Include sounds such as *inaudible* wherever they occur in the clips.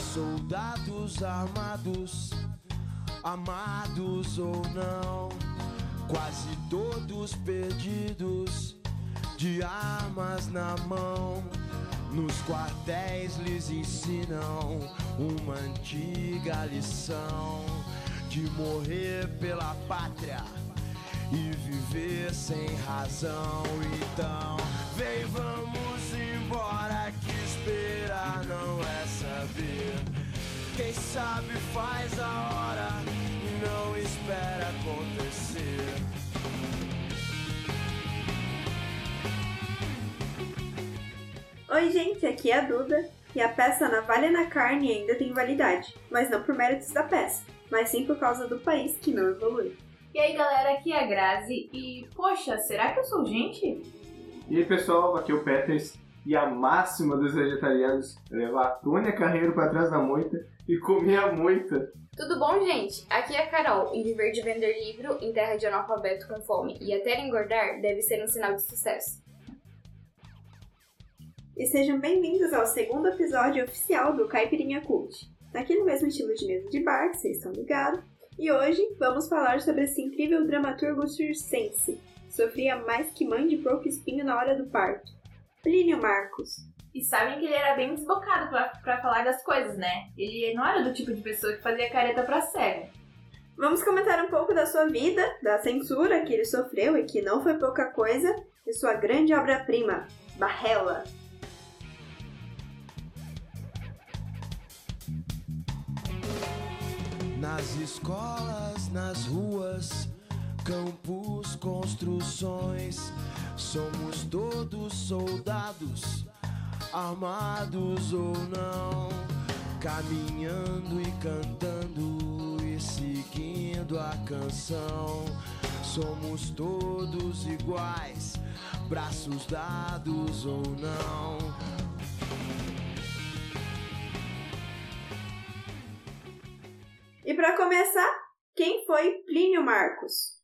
soldados armados, amados ou não, quase todos perdidos, de armas na mão. Nos quartéis lhes ensinam uma antiga lição de morrer pela pátria e viver sem razão. Então, vem, vamos embora que esperar não é saber. Quem sabe faz a hora e não espera acontecer. Oi, gente, aqui é a Duda. E a peça Navalha na Carne ainda tem validade, mas não por méritos da peça, mas sim por causa do país que não evolui. E aí galera, aqui é a Grazi e, poxa, será que eu sou gente? E aí pessoal, aqui é o Peters e a máxima dos vegetarianos é levar a Tônia Carreiro para trás da moita e comer a moita. Tudo bom, gente? Aqui é a Carol e viver de vender livro em terra de analfabeto com fome e até engordar deve ser um sinal de sucesso. E sejam bem-vindos ao segundo episódio oficial do Caipirinha Cult. Aqui no mesmo estilo de mesa de bar, que vocês estão ligados. E hoje vamos falar sobre esse incrível dramaturgo circense. Sofria mais que mãe de porco espinho na hora do parto. Plínio Marcos. E sabem que ele era bem desbocado pra, pra falar das coisas, né? Ele não era do tipo de pessoa que fazia careta pra cego. Vamos comentar um pouco da sua vida, da censura que ele sofreu e que não foi pouca coisa, e sua grande obra-prima, Barrela. Nas escolas, nas ruas, campos, construções, somos todos soldados, armados ou não, caminhando e cantando e seguindo a canção. Somos todos iguais, braços dados ou não. E para começar, quem foi Plínio Marcos?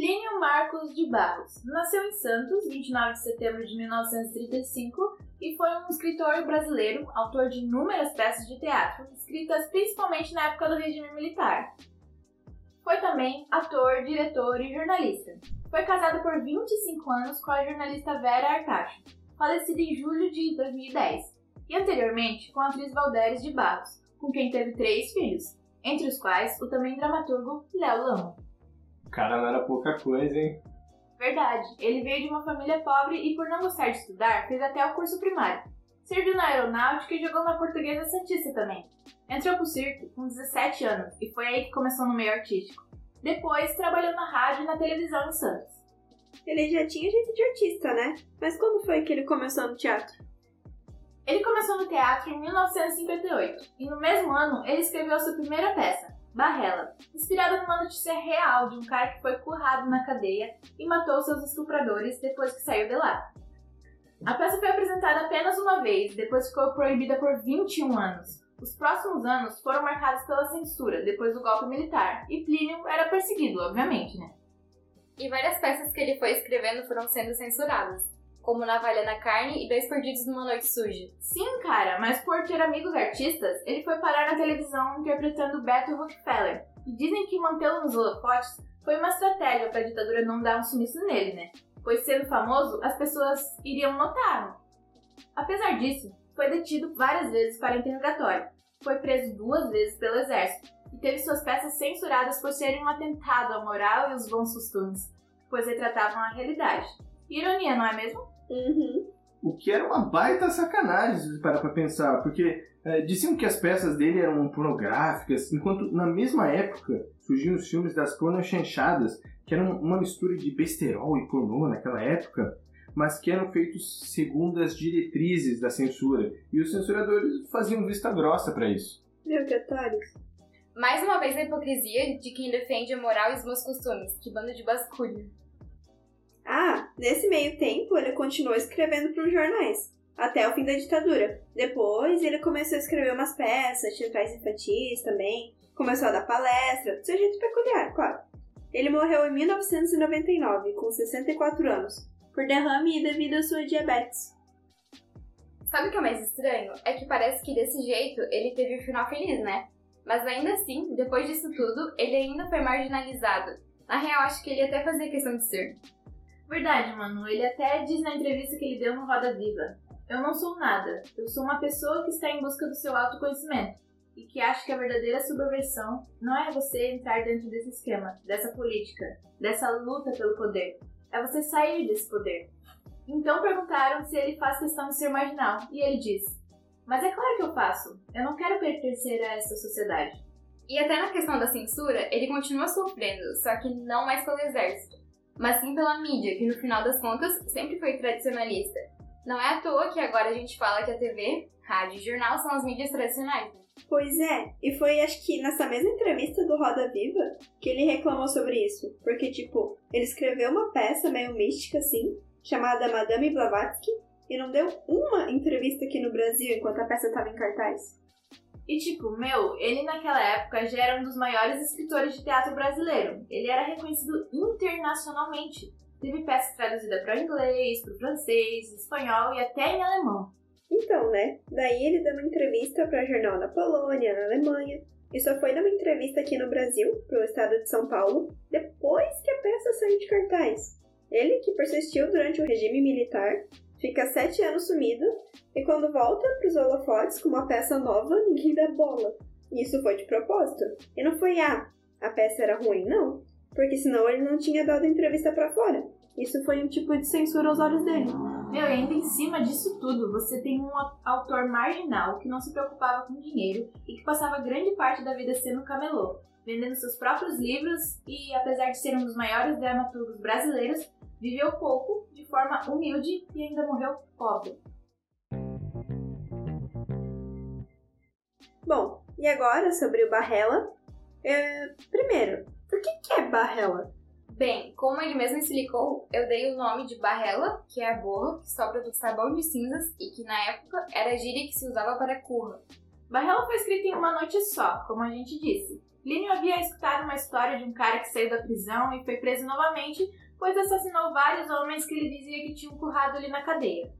Plínio Marcos de Barros nasceu em Santos, 29 de setembro de 1935, e foi um escritor brasileiro, autor de inúmeras peças de teatro, escritas principalmente na época do regime militar. Foi também ator, diretor e jornalista. Foi casado por 25 anos com a jornalista Vera Artacho, falecida em julho de 2010, e anteriormente com a atriz Valdéres de Barros, com quem teve três filhos, entre os quais o também dramaturgo Léo Lama. O cara não era pouca coisa, hein? Verdade, ele veio de uma família pobre e, por não gostar de estudar, fez até o curso primário. Serviu na aeronáutica e jogou na Portuguesa Santista também. Entrou pro circo com 17 anos e foi aí que começou no meio artístico. Depois trabalhou na rádio e na televisão em Santos. Ele já tinha jeito de artista, né? Mas quando foi que ele começou no teatro? Ele começou no teatro em 1958 e no mesmo ano ele escreveu sua primeira peça, Barrela, inspirada numa notícia real de um cara que foi currado na cadeia e matou seus estupradores depois que saiu de lá. A peça foi apresentada apenas uma vez, depois ficou proibida por 21 anos. Os próximos anos foram marcados pela censura depois do golpe militar, e Plínio era perseguido, obviamente, né? E várias peças que ele foi escrevendo foram sendo censuradas, como Navalha na Carne e Dois Perdidos numa Noite Suja. Sim, cara, mas por ter amigos artistas, ele foi parar na televisão interpretando Beto Rockefeller. E dizem que mantê-lo nos holofotes foi uma estratégia para a ditadura não dar um sumiço nele, né? Pois sendo famoso, as pessoas iriam notar. Apesar disso, foi detido várias vezes para interrogatório. Foi preso duas vezes pelo exército e teve suas peças censuradas por serem um atentado à moral e os bons costumes, pois retratavam a realidade. Ironia, não é mesmo? Uhum. O que era uma baita sacanagem, se você parar pra pensar, porque é, diziam que as peças dele eram pornográficas, enquanto na mesma época surgiam os filmes das pornochanchadas, que eram uma mistura de besterol e pornô naquela época, mas que eram feitos segundo as diretrizes da censura, e os censuradores faziam vista grossa para isso. Meu que otários. Mais uma vez a hipocrisia de quem defende a moral e os bons costumes, que bando de basculho. Ah, nesse meio tempo ele continuou escrevendo para os jornais, até o fim da ditadura. Depois ele começou a escrever umas peças, teatrais infantis também, começou a dar palestra, do seu jeito peculiar, claro. Ele morreu em 1999, com 64 anos, por derrame devido à sua diabetes. Sabe o que é mais estranho? É que parece que desse jeito ele teve um final feliz, né? Mas ainda assim, depois disso tudo, ele ainda foi marginalizado. Na real, acho que ele até fazia questão de ser. Verdade, mano. Ele até diz na entrevista que ele deu no Roda Viva: Eu não sou nada. Eu sou uma pessoa que está em busca do seu autoconhecimento e que acha que a verdadeira subversão não é você entrar dentro desse esquema, dessa política, dessa luta pelo poder. É você sair desse poder. Então perguntaram se ele faz questão de ser marginal, e ele diz: Mas é claro que eu faço. Eu não quero pertencer a essa sociedade. E até na questão da censura, ele continua sofrendo, só que não mais pelo exército, mas sim pela mídia, que no final das contas sempre foi tradicionalista. Não é à toa que agora a gente fala que a TV, rádio e jornal são as mídias tradicionais. Né? Pois é, e foi acho que nessa mesma entrevista do Roda Viva que ele reclamou sobre isso. Porque, tipo, ele escreveu uma peça meio mística assim, chamada Madame Blavatsky, e não deu uma entrevista aqui no Brasil enquanto a peça estava em cartaz. E tipo, meu, ele naquela época já era um dos maiores escritores de teatro brasileiro. Ele era reconhecido internacionalmente. Teve peças traduzidas para o inglês, para o francês, espanhol e até em alemão. Então, né? Daí ele deu uma entrevista para jornal na Polônia, na Alemanha. E só foi dar uma entrevista aqui no Brasil, pro estado de São Paulo, depois que a peça saiu de cartaz. Ele, que persistiu durante o regime militar, fica sete anos sumido e quando volta para os holofotes com uma peça nova, ninguém dá bola. Isso foi de propósito. E não foi, ah, a peça era ruim, não. Porque senão ele não tinha dado entrevista para fora. Isso foi um tipo de censura aos olhos dele. Meu, e ainda em cima disso tudo, você tem um autor marginal que não se preocupava com dinheiro e que passava grande parte da vida sendo camelô, vendendo seus próprios livros e, apesar de ser um dos maiores dramaturgos brasileiros, viveu pouco, de forma humilde e ainda morreu pobre. Bom, e agora sobre o Barrela. É, primeiro, por que, que é Barrela? Bem, como ele mesmo explicou, eu dei o nome de barrela, que é a borra que sobra do sabão de cinzas e que na época era a gíria que se usava para curra. Barrela foi escrita em uma noite só, como a gente disse. Línio havia escutado uma história de um cara que saiu da prisão e foi preso novamente, pois assassinou vários homens que ele dizia que tinham currado ali na cadeia.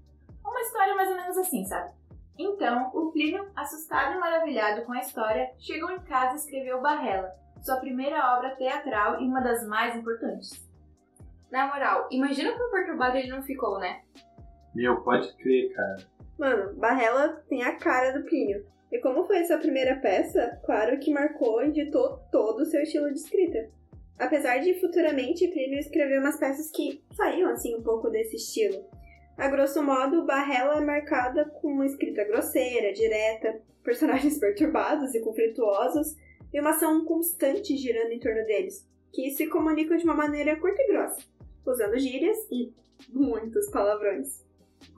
Uma história mais ou menos assim, sabe? Então, o Plínio, assustado e maravilhado com a história, chegou em casa e escreveu Barrela, sua primeira obra teatral e uma das mais importantes. Na moral, imagina como perturbado ele não ficou, né? Meu, pode crer, cara. Mano, Barrela tem a cara do Plínio. E como foi essa primeira peça, claro que marcou e ditou todo o seu estilo de escrita. Apesar de futuramente Plínio escrever umas peças que saíam assim um pouco desse estilo. A grosso modo, Barrela é marcada com uma escrita grosseira, direta, personagens *laughs* perturbados e conflituosos, e uma ação constante girando em torno deles, que se comunicam de uma maneira curta e grossa, usando gírias e muitos palavrões.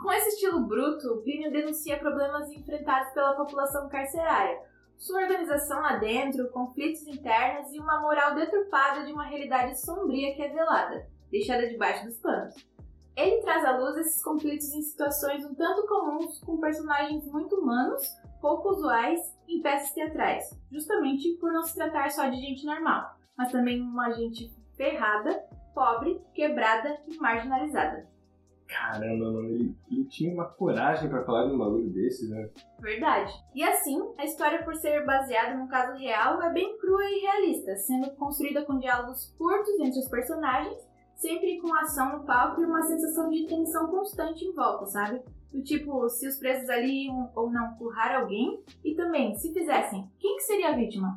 Com esse estilo bruto, Plínio denuncia problemas enfrentados pela população carcerária, sua organização lá dentro, conflitos internos e uma moral deturpada de uma realidade sombria que é velada, deixada debaixo dos panos. Ele traz à luz esses conflitos em situações um tanto comuns com personagens muito humanos, pouco usuais em peças teatrais, justamente por não se tratar só de gente normal, mas também uma gente ferrada, pobre, quebrada e marginalizada. Caramba, mano, ele, ele tinha uma coragem para falar de um bagulho desses, né? Verdade. E assim, a história, por ser baseada num caso real, é bem crua e realista, sendo construída com diálogos curtos entre os personagens sempre com ação no palco e uma sensação de tensão constante em volta, sabe? Do tipo, se os presos ali iam ou não currar alguém, e também, se fizessem, quem que seria a vítima?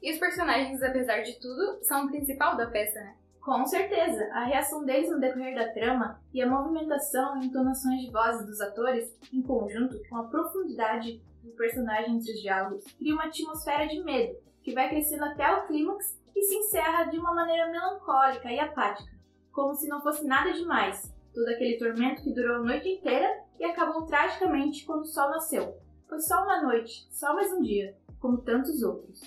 E os personagens, apesar de tudo, são o principal da peça, né? Com certeza, a reação deles no decorrer da trama e a movimentação e entonações de vozes dos atores, em conjunto com a profundidade do personagem entre os diálogos, cria uma atmosfera de medo, que vai crescendo até o clímax e se encerra de uma maneira melancólica e apática, como se não fosse nada demais, todo aquele tormento que durou a noite inteira e acabou tragicamente quando o sol nasceu. Foi só uma noite, só mais um dia, como tantos outros.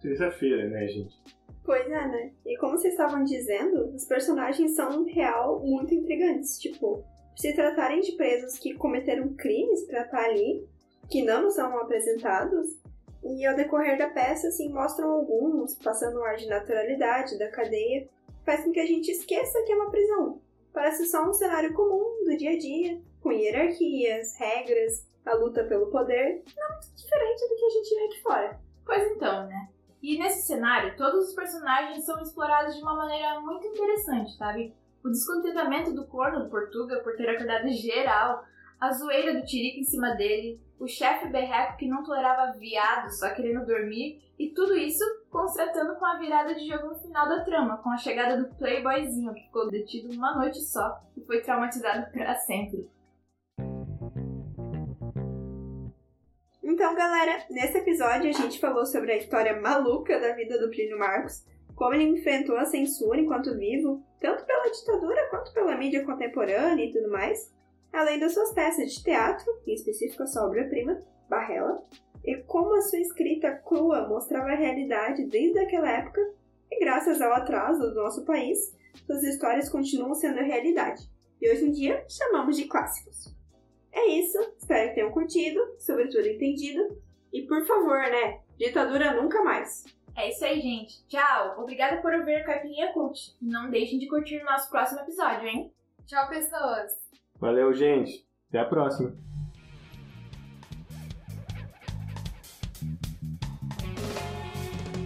Terça-feira, né, gente? Pois é, né? E como vocês estavam dizendo, os personagens são, real, muito intrigantes. Tipo, se tratarem de presos que cometeram crimes pra estar ali, que não são apresentados, e ao decorrer da peça, assim, mostram alguns passando um ar de naturalidade da cadeia, faz com que a gente esqueça que é uma prisão. Parece só um cenário comum do dia a dia, com hierarquias, regras, a luta pelo poder, não muito diferente do que a gente vê aqui fora. Pois então, né? E nesse cenário, todos os personagens são explorados de uma maneira muito interessante, sabe? O descontentamento do corno do Portuga por ter acordado geral, a zoeira do Tirica em cima dele, o chefe berreco que não tolerava viado só querendo dormir, e tudo isso constatando com a virada de jogo no final da trama, com a chegada do playboyzinho que ficou detido uma noite só e foi traumatizado para sempre. Então, galera, nesse episódio a gente falou sobre a história maluca da vida do Plínio Marcos, como ele enfrentou a censura enquanto vivo, tanto pela ditadura quanto pela mídia contemporânea e tudo mais, além das suas peças de teatro, em específico a sua obra-prima, Barrela, e como a sua escrita crua mostrava a realidade desde aquela época, e graças ao atraso do nosso país, suas histórias continuam sendo realidade, e hoje em dia chamamos de clássicos. É isso, espero que tenham curtido, sobretudo entendido, e por favor, né, ditadura nunca mais. É isso aí, gente. Tchau! Obrigada por ouvir a Caipirinha Cult. Não deixem de curtir o nosso próximo episódio, hein? Tchau, pessoas! Valeu, gente. Até a próxima.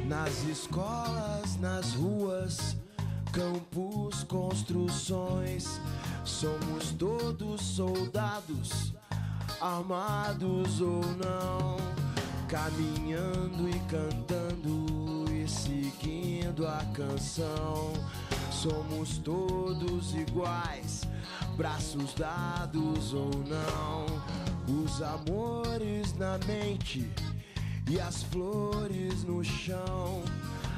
Nas escolas, nas ruas, campos, construções, somos todos soldados, armados ou não, caminhando e cantando e seguindo a canção. Somos todos iguais, braços dados ou não, os amores na mente e as flores no chão,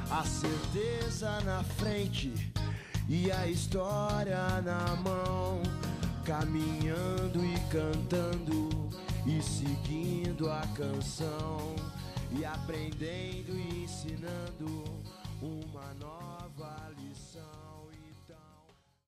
a certeza na frente e a história na mão, caminhando e cantando e seguindo a canção e aprendendo e ensinando uma nova